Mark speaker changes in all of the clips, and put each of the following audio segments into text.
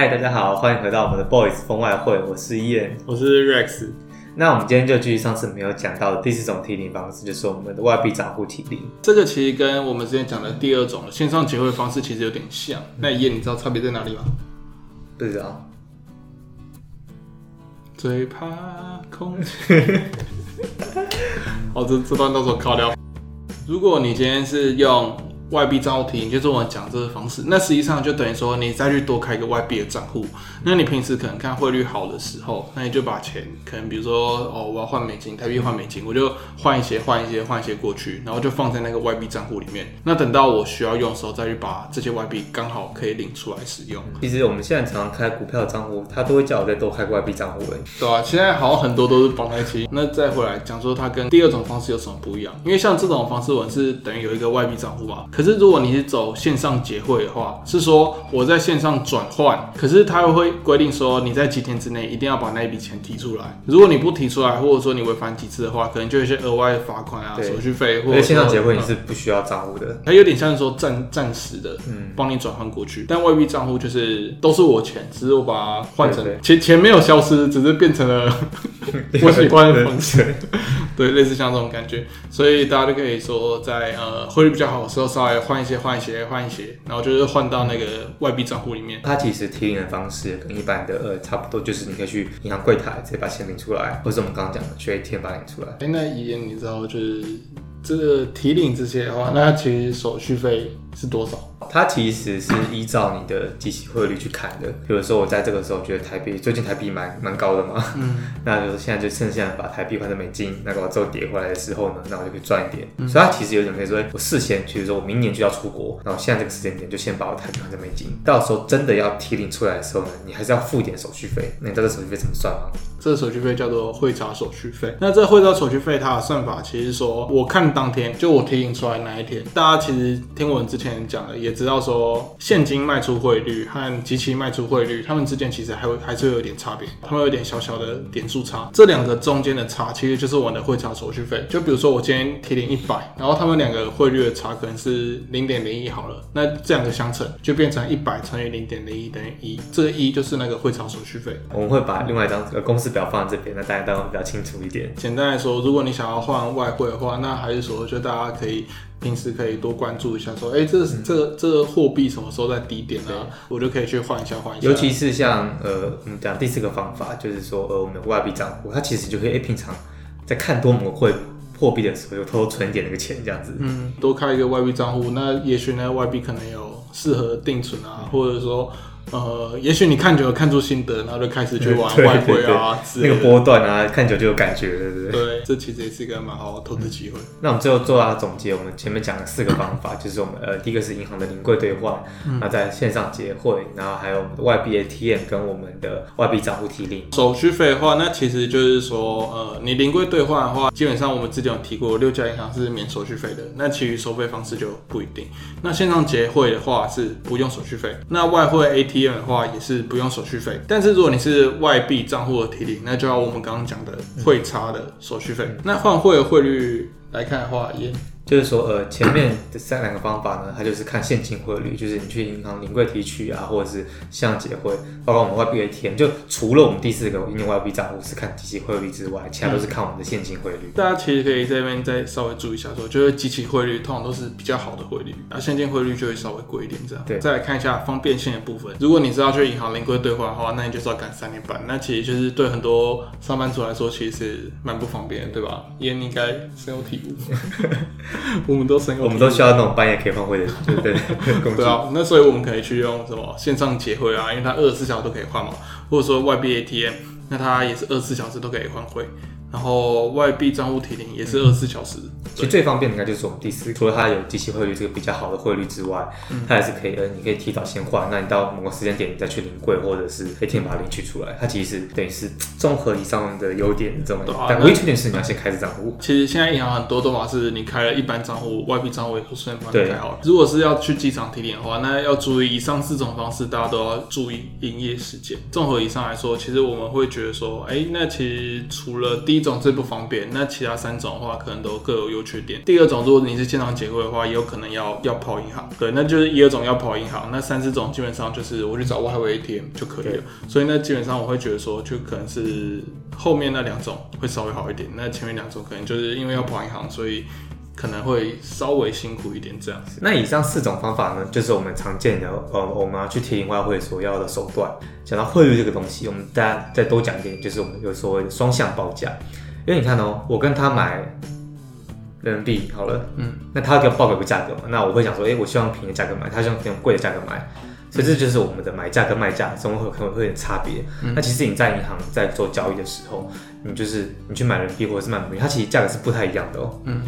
Speaker 1: 嗨，大家好，欢迎回到我们的 Boys 风外汇，我是 Ian，
Speaker 2: 我是 Rex。
Speaker 1: 那我们今天就继续上次没有讲到的第四种提领方式，就是我们的外币账户提领。
Speaker 2: 这个其实跟我们之前讲的第二种线上结汇方式其实有点像。那 Ian，你知道差别在哪里吗？
Speaker 1: 不知道。
Speaker 2: 最怕空气。好，这这段到时候考掉。如果你今天是用外币账户提醒，就是我讲这个方式，那实际上就等于说你再去多开一个外币的账户。那你平时可能看汇率好的时候，那你就把钱可能比如说哦，我要换美金，台币换美金，我就换一些换一些换一些过去，然后就放在那个外币账户里面。那等到我需要用的时候，再去把这些外币刚好可以领出来使用。
Speaker 1: 其实我们现在常常开股票账户，他都会叫我再多开个外币账户。
Speaker 2: 对啊，现在好像很多都是绑在一起。那再回来讲说它跟第二种方式有什么不一样？因为像这种方式，我是等于有一个外币账户嘛。可是如果你是走线上结汇的话，是说我在线上转换，可是它又会规定说你在几天之内一定要把那一笔钱提出来。如果你不提出来，或者说你违反几次的话，可能就有一些额外的罚款啊、手续费。或者
Speaker 1: 线上结汇你是不需要账户的，
Speaker 2: 它有点像是说暂暂时的，嗯，帮你转换过去。但外币账户就是都是我钱，只是我把它换成钱，钱没有消失，只是变成了我喜欢的方式。对，类似像这种感觉，所以大家就可以说在呃汇率比较好的时候，稍微换一些、换一些、换一些，然后就是换到那个外币账户里面。
Speaker 1: 它其实提领的方式跟一般的呃差不多，就是你可以去银行柜台直接把钱领出来，或者我们刚刚讲的去 ATM 把出来。
Speaker 2: 哎，那一样你知道就是这个提领这些的话，那它其实手续费是多少？
Speaker 1: 它其实是依照你的即期汇率去砍的。比如说我在这个时候觉得台币最近台币蛮蛮高的嘛，嗯，那就是现在就趁现在把台币换成美金，那个之后跌回来的时候呢，那我就可以赚一点。嗯、所以它其实有点可以说，我事先其实说我明年就要出国，那我现在这个时间点就先把我台币换成美金，到时候真的要提领出来的时候呢，你还是要付一点手续费。那你知道这手续费怎么算吗？
Speaker 2: 这个手续费叫做汇差手续费。那这汇差手续费它的算法其实说，我看当天就我提领出来那一天，大家其实听我们之前讲的也知道说，现金卖出汇率和即期卖出汇率，他们之间其实还会还是会有点差别，他们有点小小的点数差。这两个中间的差其实就是我们的汇差手续费。就比如说我今天提领一百，然后他们两个汇率的差可能是零点零一好了，那这两个相乘就变成一百乘以零点零一等于一，这个一就是那个汇差手续费。
Speaker 1: 我们会把另外一张公式表放在这边，那大家当然比较清楚一点。
Speaker 2: 简单来说，如果你想要换外汇的话，那还是说，就大家可以平时可以多关注一下，说，哎、欸，这个这个这个货币什么时候在低点啊？我就可以去换一下换一下。
Speaker 1: 尤其是像呃，我们讲第四个方法，就是说，呃，我们的外币账户，它其实就可以，哎、欸，平常在看多某会货货币的时候，就偷偷存一点那个钱，这样子。嗯，
Speaker 2: 多开一个外币账户，那也许呢，外币可能有适合定存啊，或者说。呃，也许你看久了看出心得，然后就开始去玩 外汇啊，
Speaker 1: 那个波段啊，看久就有感觉，对不对？
Speaker 2: 对，这其实也是一个蛮好的投资机会。
Speaker 1: 那我们最后做到总结，我们前面讲了四个方法，就是我们呃，第一个是银行的临柜兑换，那在线上结汇，然后还有我们的外币 ATM 跟我们的外币账户提领。
Speaker 2: 手续费的话，那其实就是说，呃，你临柜兑换的话，基本上我们之前有提过，六家银行是免手续费的，那其余收费方式就不一定。那线上结汇的话是不用手续费，那外汇 ATM 的话也是不用手续费，但是如果你是外币账户的提领，那就要我们刚刚讲的汇差的手续费。那换汇的汇率来看的话，也。
Speaker 1: 就是说，呃，前面的三两个方法呢，它就是看现金汇率，就是你去银行临柜提取啊，或者是像结汇，包括我们外币 ATM，就除了我们第四个应用外币账户是看即期汇率之外，其他都是看我们的现金汇率。
Speaker 2: 大家其实可以在这边再稍微注意一下说，说就是即期汇率通常都是比较好的汇率，那现金汇率就会稍微贵一点这样。对，再来看一下方便性的部分，如果你是要去银行临柜兑换的话，那你就是要赶三点半，那其实就是对很多上班族来说，其实是蛮不方便的，对吧？也应该深有体悟，我们都深。
Speaker 1: 我们都需要那种半夜可以换汇的，对不对？
Speaker 2: 对啊，那所以我们可以去用什么线上结汇啊，因为它二十四小时都可以换嘛，或者说外币 ATM，那它也是二十四小时都可以换汇。然后外币账户提领也是二十四小时，
Speaker 1: 其实最方便的应该就是我们第四，除了它有即期汇率这个比较好的汇率之外，它还是可以，呃，你可以提早先换，那你到某个时间点你再去领柜或者是 ATM 把它领取出来，它其实等于是综合以上的优点这种，但唯一缺点是你要先开着账户。
Speaker 2: 其实现在银行很多都嘛是你开了一般账户，外币账户也不顺帮你开好了。如果是要去机场提领的话，那要注意以上四种方式，大家都要注意营业时间。综合以上来说，其实我们会觉得说，哎，那其实除了第一种最不方便，那其他三种的话可能都各有优缺点。第二种，如果你是现场结汇的话，也有可能要要跑银行，对，那就是一二种要跑银行，那三四种基本上就是我去找外汇 ATM 就可以了。所以那基本上我会觉得说，就可能是后面那两种会稍微好一点，那前面两种可能就是因为要跑银行，所以。可能会稍微辛苦一点这样子。
Speaker 1: 那以上四种方法呢，就是我们常见的，呃，我们要去提领外汇所要的手段。讲到汇率这个东西，我们大家再多讲一点，就是我们有所谓的双向报价。因为你看哦，我跟他买人民币好了，嗯，那他给我报给个价格嘛，那我会想说，哎，我希望便宜的价格买，他希望用贵的价格买，所以这就是我们的买价跟卖价中会可能会有点差别。嗯、那其实你在银行在做交易的时候，你就是你去买人民币或者是买美元，它其实价格是不太一样的哦，嗯。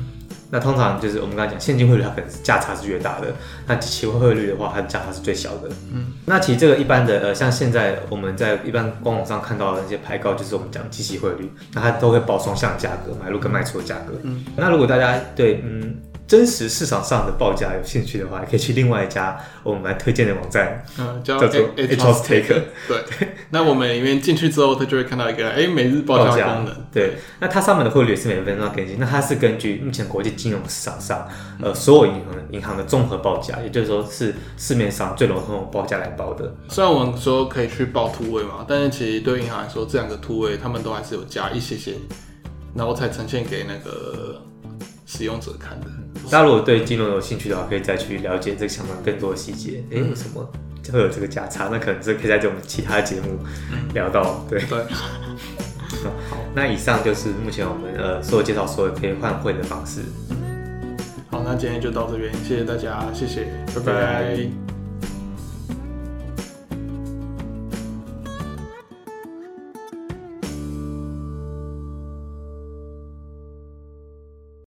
Speaker 1: 那通常就是我们刚才讲现金汇率，它可能是价差是越大的。那期货汇率的话，它的价差是最小的。嗯，那其实这个一般的呃，像现在我们在一般官网上看到的那些牌告，就是我们讲即期汇率，那它都会报双向价格，买入跟卖出的价格。嗯，那如果大家对嗯。真实市场上的报价有兴趣的话，也可以去另外一家我们来推荐的网站，嗯，叫做 HouseTaker。对，
Speaker 2: 那我们里面进去之后，它就会看到一个哎、欸、每日报价功能。
Speaker 1: 对，对那它上面的汇率也是每分钟更新。那它是根据目前国际金融市场上呃所有银行银行的综合报价，也就是说是市面上最笼统的报价来报的。
Speaker 2: 虽然我们说可以去报突位嘛，但是其实对银行来说，这两个突位他们都还是有加一些些，然后才呈现给那个使用者看的。
Speaker 1: 大家如果对金融有兴趣的话，可以再去了解这个相关更多的细节。哎、欸，为什么会有这个价差？那可能是可以在这种其他节目聊到。对对。好，那以上就是目前我们呃所有介绍所有可以换汇的方式。
Speaker 2: 好，那今天就到这边，谢谢大家，谢谢，拜拜。拜拜。